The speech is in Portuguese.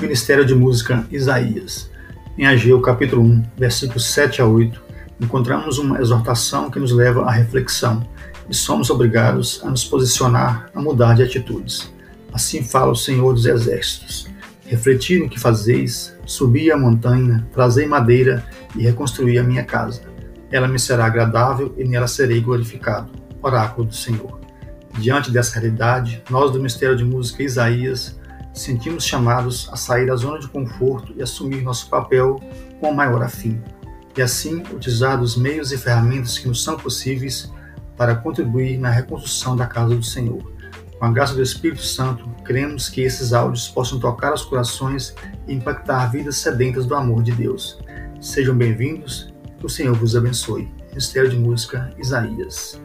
Ministério de Música Isaías. Em Ageu capítulo 1, versículos 7 a 8, encontramos uma exortação que nos leva à reflexão e somos obrigados a nos posicionar, a mudar de atitudes. Assim fala o Senhor dos Exércitos. Refleti no que fazeis, subi a montanha, trazei madeira e reconstruí a minha casa. Ela me será agradável e nela serei glorificado. Oráculo do Senhor. Diante dessa realidade, nós do Ministério de Música Isaías sentimos chamados a sair da zona de conforto e assumir nosso papel com maior afinco, e assim utilizar os meios e ferramentas que nos são possíveis para contribuir na reconstrução da casa do Senhor. Com a graça do Espírito Santo, cremos que esses áudios possam tocar os corações e impactar vidas sedentas do amor de Deus. Sejam bem-vindos, que o Senhor vos abençoe. Ministério de Música Isaías.